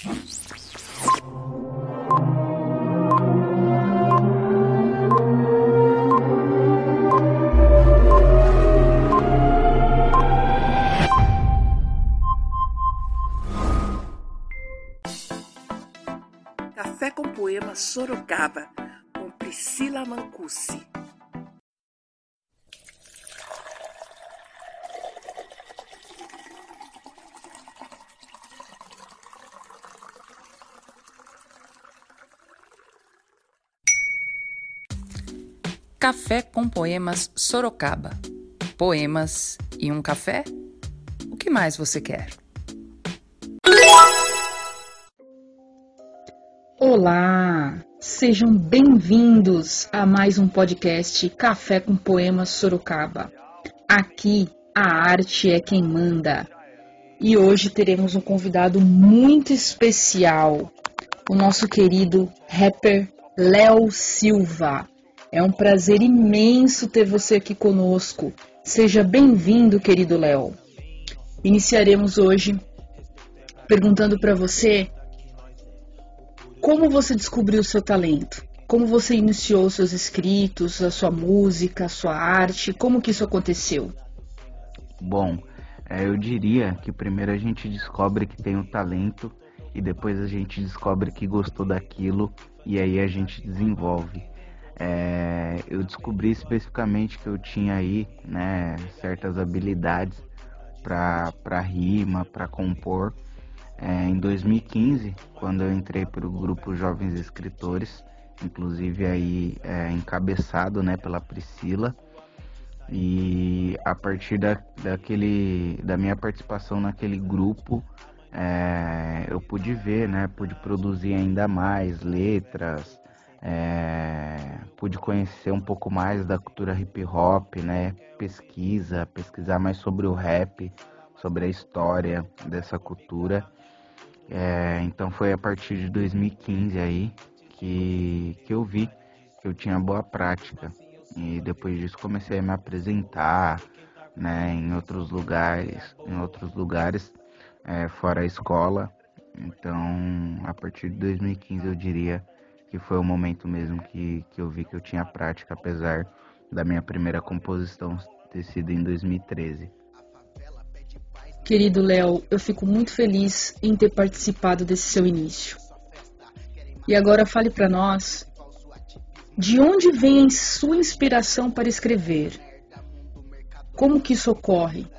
Café com Poema Sorocaba, com Priscila Mancusi. Café com Poemas Sorocaba. Poemas e um café? O que mais você quer? Olá, sejam bem-vindos a mais um podcast Café com Poemas Sorocaba. Aqui a arte é quem manda. E hoje teremos um convidado muito especial, o nosso querido rapper Léo Silva. É um prazer imenso ter você aqui conosco. Seja bem-vindo, querido Léo. Iniciaremos hoje perguntando para você como você descobriu o seu talento? Como você iniciou seus escritos, a sua música, a sua arte? Como que isso aconteceu? Bom, é, eu diria que primeiro a gente descobre que tem o um talento e depois a gente descobre que gostou daquilo e aí a gente desenvolve. É, eu descobri especificamente que eu tinha aí né, certas habilidades para rima, para compor. É, em 2015, quando eu entrei para o grupo Jovens Escritores, inclusive aí é, encabeçado né, pela Priscila, e a partir da, daquele, da minha participação naquele grupo, é, eu pude ver, né, pude produzir ainda mais letras, é, pude conhecer um pouco mais da cultura hip hop, né? Pesquisa, pesquisar mais sobre o rap, sobre a história dessa cultura. É, então foi a partir de 2015 aí que, que eu vi que eu tinha boa prática. E depois disso comecei a me apresentar né, em outros lugares, em outros lugares, é, fora a escola. Então, a partir de 2015 eu diria que foi o momento mesmo que, que eu vi que eu tinha prática, apesar da minha primeira composição ter sido em 2013. Querido Léo, eu fico muito feliz em ter participado desse seu início. E agora fale para nós de onde vem a sua inspiração para escrever? Como que isso ocorre?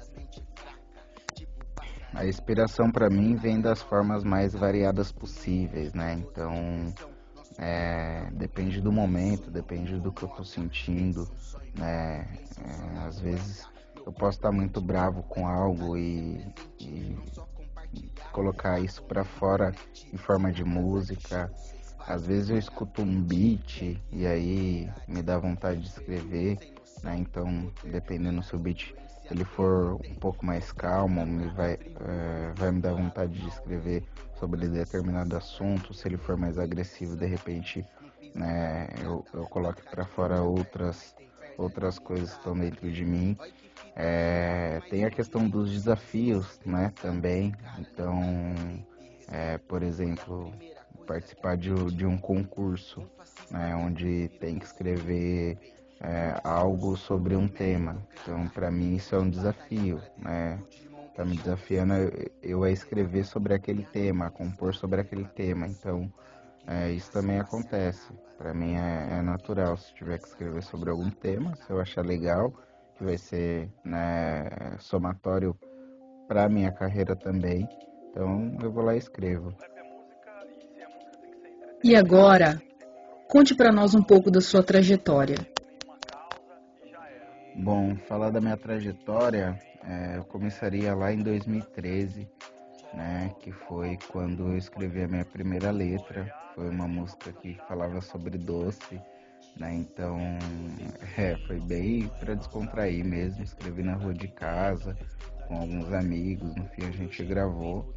A inspiração para mim vem das formas mais variadas possíveis, né? Então, é, depende do momento, depende do que eu tô sentindo, né? É, às vezes eu posso estar muito bravo com algo e, e colocar isso para fora em forma de música. Às vezes eu escuto um beat e aí me dá vontade de escrever, né? Então, dependendo se o beat ele for um pouco mais calmo, me vai, é, vai me dar vontade de escrever sobre determinado assunto. Se ele for mais agressivo, de repente, né, eu, eu coloco para fora outras, outras coisas que estão dentro de mim. É, tem a questão dos desafios, né, também. Então, é, por exemplo, participar de, de um concurso, né, onde tem que escrever é, algo sobre um tema. Então, para mim, isso é um desafio, né? Tá me desafiando eu a escrever sobre aquele tema, a compor sobre aquele tema. Então, é, isso também acontece. Para mim é, é, natural. Se tiver que escrever sobre algum tema, se eu achar legal, que vai ser né, somatório para minha carreira também. Então, eu vou lá e escrevo. E agora, conte para nós um pouco da sua trajetória. Bom, falar da minha trajetória, é, eu começaria lá em 2013, né, que foi quando eu escrevi a minha primeira letra. Foi uma música que falava sobre doce, né, então é, foi bem para descontrair mesmo. Escrevi na rua de casa, com alguns amigos, no fim a gente gravou.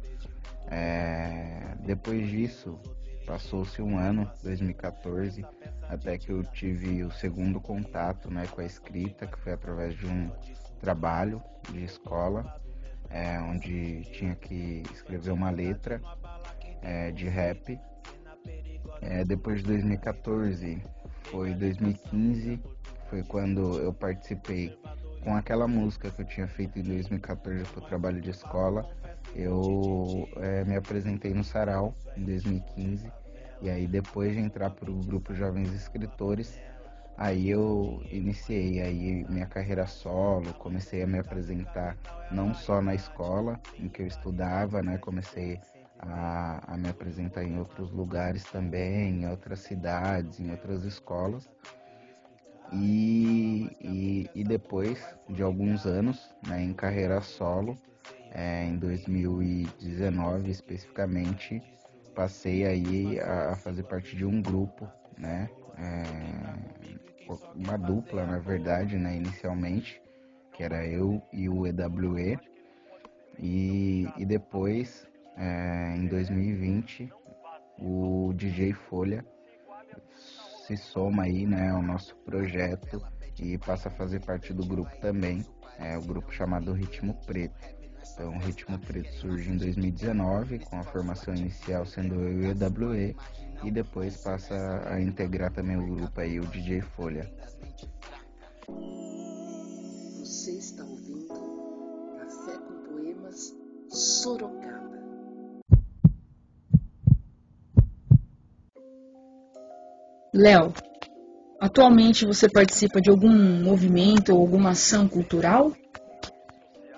É, depois disso, Passou-se um ano, 2014, até que eu tive o segundo contato né, com a escrita, que foi através de um trabalho de escola, é, onde tinha que escrever uma letra. é, de rap. É, depois de 2014, foi 2015, foi quando eu participei com aquela música que eu tinha feito em 2014 para o trabalho de escola. Eu é, me apresentei no Sarau em 2015 e aí depois de entrar para o grupo Jovens Escritores, aí eu iniciei aí minha carreira solo, comecei a me apresentar não só na escola em que eu estudava, né? Comecei a, a me apresentar em outros lugares também, em outras cidades, em outras escolas. E, e, e, depois de alguns anos né, em carreira solo, é, em 2019 especificamente, passei aí a, fazer parte de um grupo, né? É, uma dupla, na verdade, né? Inicialmente, que era eu e o EWE. E, e depois, é, em 2020, o DJ Folha se soma aí, né, ao nosso projeto e passa a fazer parte do grupo também, é o grupo chamado Ritmo Preto. Então, o Ritmo Preto surge em 2019, com a formação inicial sendo eu e o EWE, e depois passa a integrar também o grupo aí, o DJ Folha. Você está ouvindo Café com Poemas Sorocaba. Léo, atualmente você participa de algum movimento ou alguma ação cultural?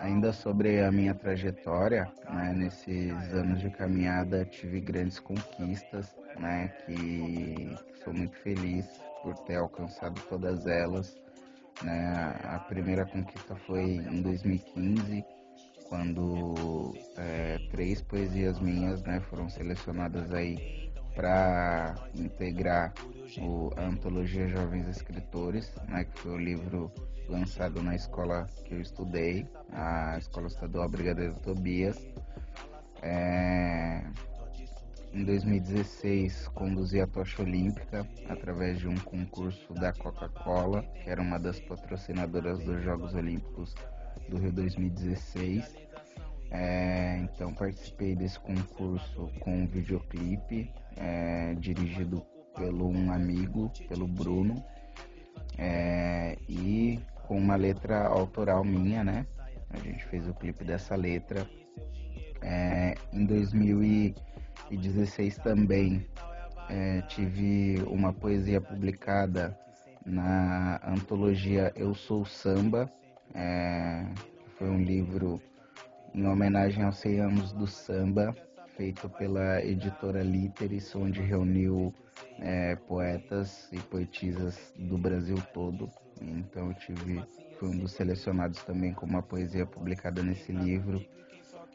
Ainda sobre a minha trajetória, né, nesses anos de caminhada tive grandes conquistas, né, que sou muito feliz por ter alcançado todas elas. Né. A primeira conquista foi em 2015, quando é, três poesias minhas né, foram selecionadas aí para integrar o, a antologia Jovens Escritores, né, que foi o livro lançado na escola que eu estudei, a Escola Estadual Brigadeiro Tobias. É, em 2016, conduzi a tocha olímpica através de um concurso da Coca-Cola, que era uma das patrocinadoras dos Jogos Olímpicos do Rio 2016. É, então participei desse concurso com um videoclipe é, dirigido pelo um amigo, pelo Bruno, é, e com uma letra autoral minha, né? A gente fez o clipe dessa letra. É, em 2016 também é, tive uma poesia publicada na antologia Eu Sou Samba, é, que foi um livro em homenagem aos 100 anos do samba, feito pela editora Literis, onde reuniu é, poetas e poetisas do Brasil todo. Então eu tive, fui um dos selecionados também com uma poesia publicada nesse livro.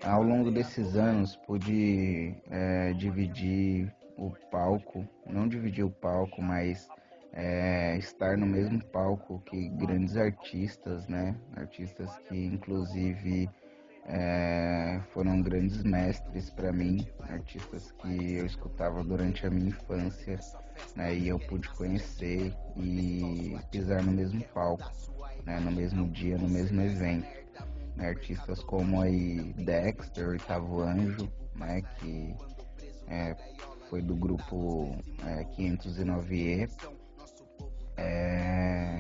Ao longo desses anos pude é, dividir o palco, não dividir o palco, mas é, estar no mesmo palco que grandes artistas, né? Artistas que inclusive é, foram grandes mestres para mim, artistas que eu escutava durante a minha infância, né, e eu pude conhecer e pisar no mesmo palco, né, no mesmo dia, no mesmo evento. Né, artistas como aí Dexter, Oitavo Anjo, né, que é, foi do grupo é, 509E, é,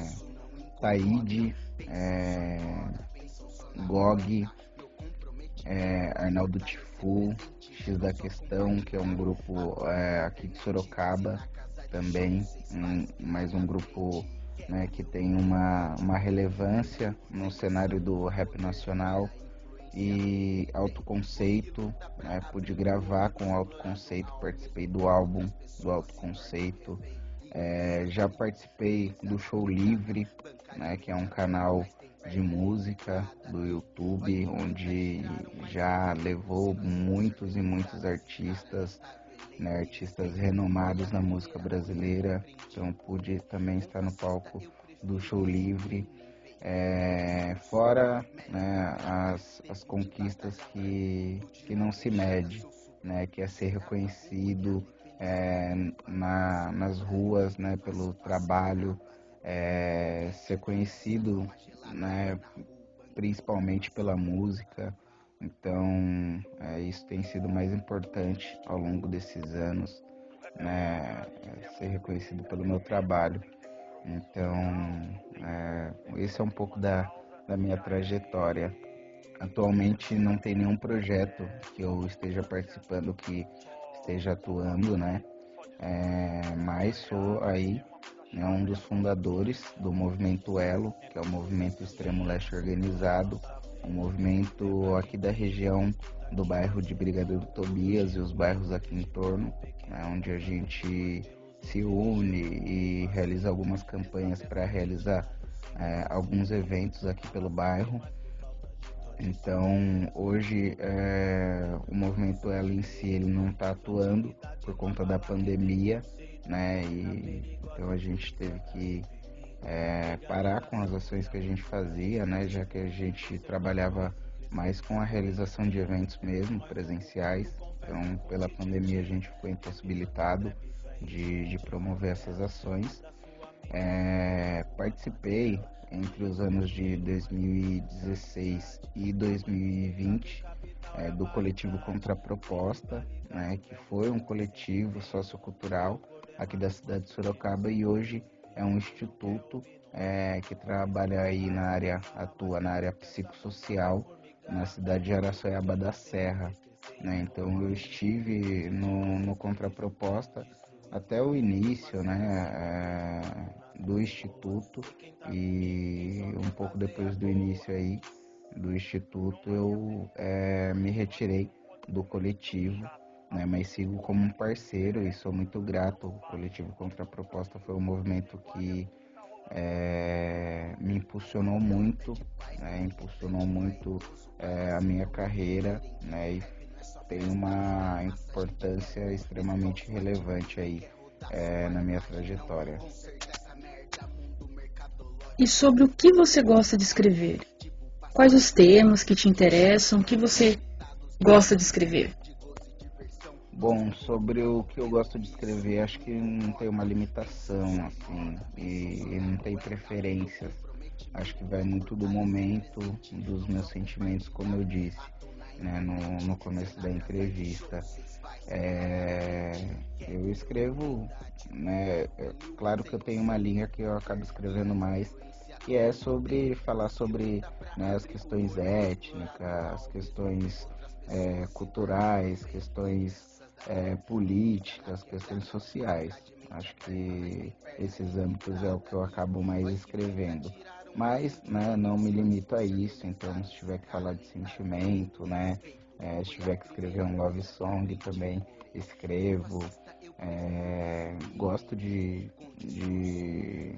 Taíde, é, Gog, é, Arnaldo Tifu, X da Questão, que é um grupo é, aqui de Sorocaba também, um, mais um grupo né, que tem uma, uma relevância no cenário do rap nacional e autoconceito, né, pude gravar com autoconceito, participei do álbum do autoconceito, é, já participei do Show Livre, né, que é um canal de música do YouTube, onde já levou muitos e muitos artistas, né, artistas renomados na música brasileira. Então pude também estar no palco do show livre. É, fora né, as, as conquistas que, que não se mede, né, que é ser reconhecido é, na, nas ruas né, pelo trabalho, é, ser conhecido né, principalmente pela música, Então, é, isso tem sido mais importante ao longo desses anos, né, ser reconhecido pelo meu trabalho. Então, é, esse é um pouco da, da minha trajetória. Atualmente não tem nenhum projeto que eu esteja participando que esteja atuando, né? É, mas sou aí né, um dos fundadores do movimento Elo, que é o movimento extremo leste organizado, um movimento aqui da região do bairro de Brigadeiro Tobias e os bairros aqui em torno, né, onde a gente se une e realiza algumas campanhas para realizar é, alguns eventos aqui pelo bairro. Então, hoje é, o movimento Elo em si ele não está atuando por conta da pandemia, né? E, então a gente teve que é, parar com as ações que a gente fazia, né? Já que a gente trabalhava mais com a realização de eventos mesmo, presenciais. Então, pela pandemia a gente ficou impossibilitado de, de promover essas ações. É, participei entre os anos de 2016 e 2020 é, do coletivo Contraproposta, né, que foi um coletivo sociocultural aqui da cidade de Sorocaba e hoje é um instituto é, que trabalha aí na área, atua na área psicossocial na cidade de Araçoiaba da Serra. Né? Então eu estive no, no Contraproposta até o início né, é, do Instituto e um pouco depois do início aí do Instituto eu é, me retirei do coletivo, né, mas sigo como um parceiro e sou muito grato. O coletivo Contra a Proposta foi um movimento que é, me impulsionou muito, né, impulsionou muito é, a minha carreira né, e tem uma importância extremamente relevante aí é, na minha trajetória. E sobre o que você gosta de escrever? Quais os temas que te interessam? O que você gosta de escrever? Bom, sobre o que eu gosto de escrever, acho que não tem uma limitação, assim, e, e não tem preferências. Acho que vai muito do momento, dos meus sentimentos, como eu disse né, no, no começo da entrevista. É, eu escrevo, né, é, claro que eu tenho uma linha que eu acabo escrevendo mais, que é sobre falar sobre né, as questões étnicas, as questões é, culturais, questões é, políticas, questões sociais. Acho que esses âmbitos é o que eu acabo mais escrevendo. Mas, né, não me limito a isso, então se tiver que falar de sentimento, né, é, se tiver que escrever um love song também, escrevo. É, gosto de, de,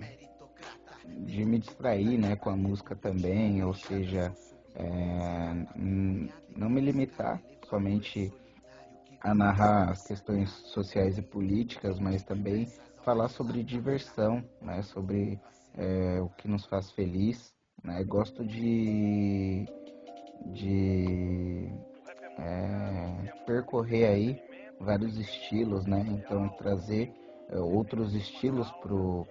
de me distrair, né, com a música também, ou seja, é, não me limitar somente a narrar as questões sociais e políticas, mas também falar sobre diversão, né, sobre é, o que nos faz feliz. Né? Gosto de, de é, percorrer aí vários estilos, né? Então trazer é, outros estilos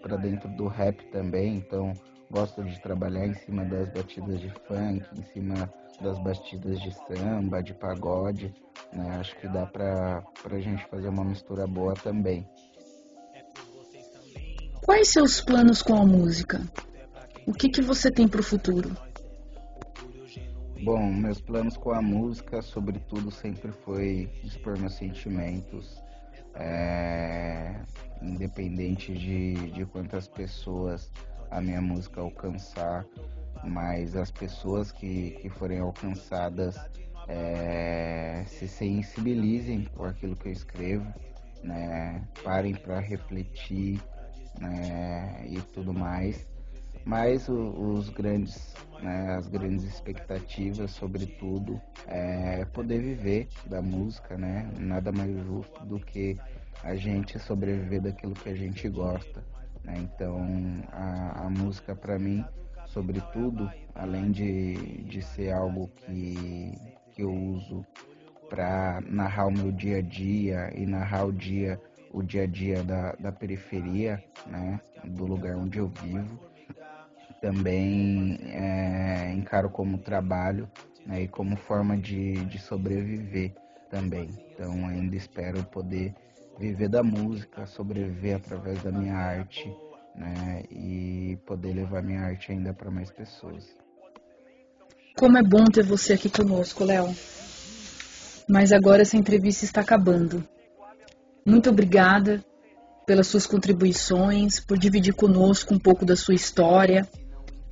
para dentro do rap também. Então gosto de trabalhar em cima das batidas de funk, em cima das batidas de samba, de pagode. Né? Acho que dá para a gente fazer uma mistura boa também. Quais seus planos com a música? O que, que você tem para o futuro? Bom, meus planos com a música, sobretudo, sempre foi expor meus sentimentos, é, independente de, de quantas pessoas a minha música alcançar, mas as pessoas que, que forem alcançadas é, se sensibilizem por aquilo que eu escrevo, né? parem para refletir né, e tudo mais. Mas o, os grandes, né, as grandes expectativas, sobretudo, é poder viver da música, né? Nada mais justo do que a gente sobreviver daquilo que a gente gosta. Né? Então, a, a música para mim, sobretudo, além de, de ser algo que, que eu uso para narrar o meu dia a dia e narrar o dia o dia a dia da, da periferia, né, do lugar onde eu vivo. Também é, encaro como trabalho, né, e como forma de, de sobreviver também. Então ainda espero poder viver da música, sobreviver através da minha arte, né, e poder levar minha arte ainda para mais pessoas. Como é bom ter você aqui conosco, Léo. Mas agora essa entrevista está acabando. Muito obrigada pelas suas contribuições, por dividir conosco um pouco da sua história.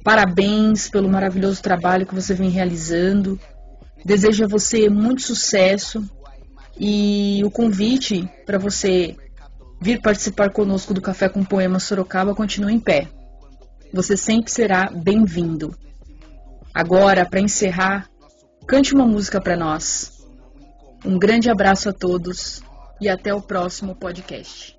Parabéns pelo maravilhoso trabalho que você vem realizando. Desejo a você muito sucesso e o convite para você vir participar conosco do Café com Poema Sorocaba continua em pé. Você sempre será bem-vindo. Agora, para encerrar, cante uma música para nós. Um grande abraço a todos e até o próximo podcast.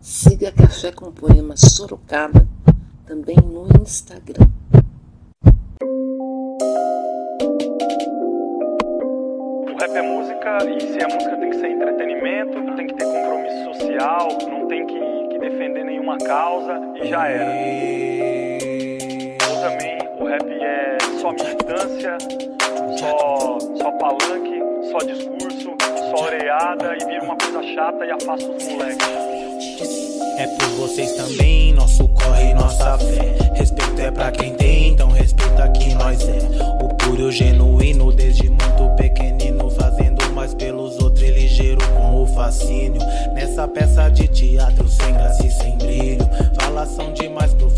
Siga Café com Poema Sorocaba também no Instagram. O rap é música e se é música tem que ser entretenimento, não tem que ter compromisso social, não tem que, que defender nenhuma causa e já era. Ou também o rap é só militância, só, só palanque, só discurso, só oreada e vira uma coisa chata e afasta os moleques. É por vocês também, nosso corre nossa fé. Respeito é pra quem tem, então respeita quem nós é. O puro genuíno, desde muito pequenino, fazendo mais pelos outros e ligeiro com o fascínio. Nessa peça de teatro sem graça e sem brilho. Falação demais por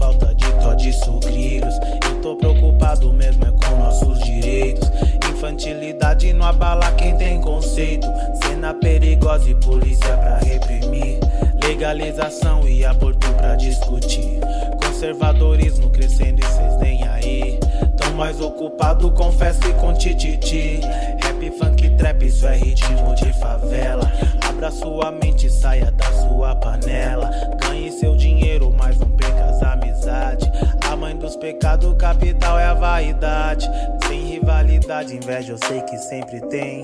Não abala quem tem conceito. Cena perigosa e polícia pra reprimir. Legalização e aborto pra discutir. Conservadorismo crescendo e cês nem aí. Tão mais ocupado com festa e com tititi. Rap, funk, trap, isso é ritmo de favela. Abra sua mente, saia da sua panela. Ganhe seu dinheiro, pecados, capital é a vaidade. Sem rivalidade, inveja eu sei que sempre tem.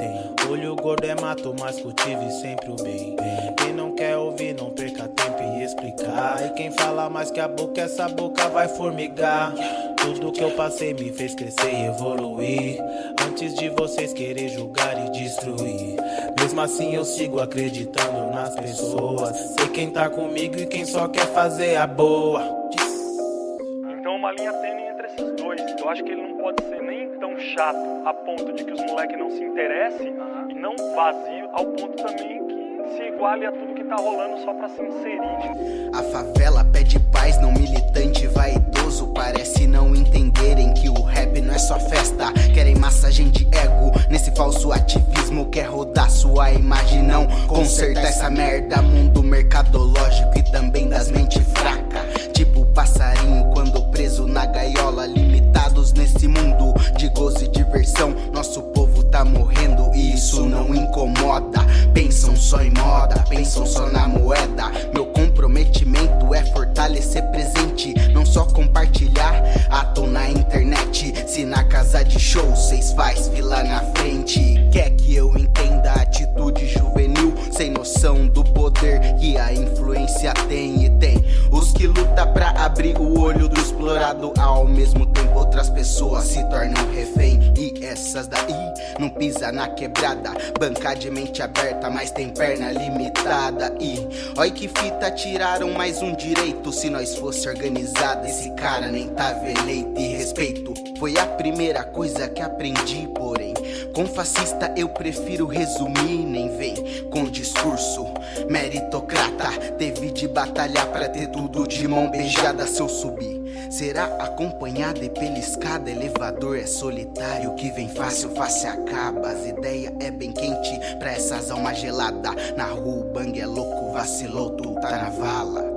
Olho gordo é mato, mas cultive sempre o bem. Quem não quer ouvir, não perca tempo em explicar. E quem fala mais que a boca, essa boca vai formigar. Tudo que eu passei me fez crescer e evoluir. Antes de vocês querer julgar e destruir. Mesmo assim eu sigo acreditando nas pessoas. Sei quem tá comigo e quem só quer fazer a boa. Uma linha tênue entre esses dois. Eu acho que ele não pode ser nem tão chato a ponto de que os moleques não se interessem e não vazio ao ponto também que se iguale a tudo que tá rolando só pra se inserir. A favela pede paz, não militante vaidoso. Parece não entenderem que o rap não é só festa. Querem massagem de ego nesse falso ativismo. Quer rodar sua imagem, não consertar essa merda. Mundo mercadológico e também das mentes fracas. Tipo passarinho quando preso na gaiola. Limitados nesse na quebrada, banca de mente aberta, mas tem perna limitada. E olha que fita, tiraram mais um direito. Se nós fosse organizado, esse cara nem tava eleito. E respeito foi a primeira coisa que aprendi, porém. Com fascista eu prefiro resumir, nem vem com discurso meritocrata. Teve de batalhar pra ter tudo de mão beijada se eu subir. Será acompanhado e pela escada, elevador é solitário, que vem fácil, fácil acaba. As ideias é bem quente pra essas almas geladas. Na rua o bang é louco, vacilou, tu tá na vala.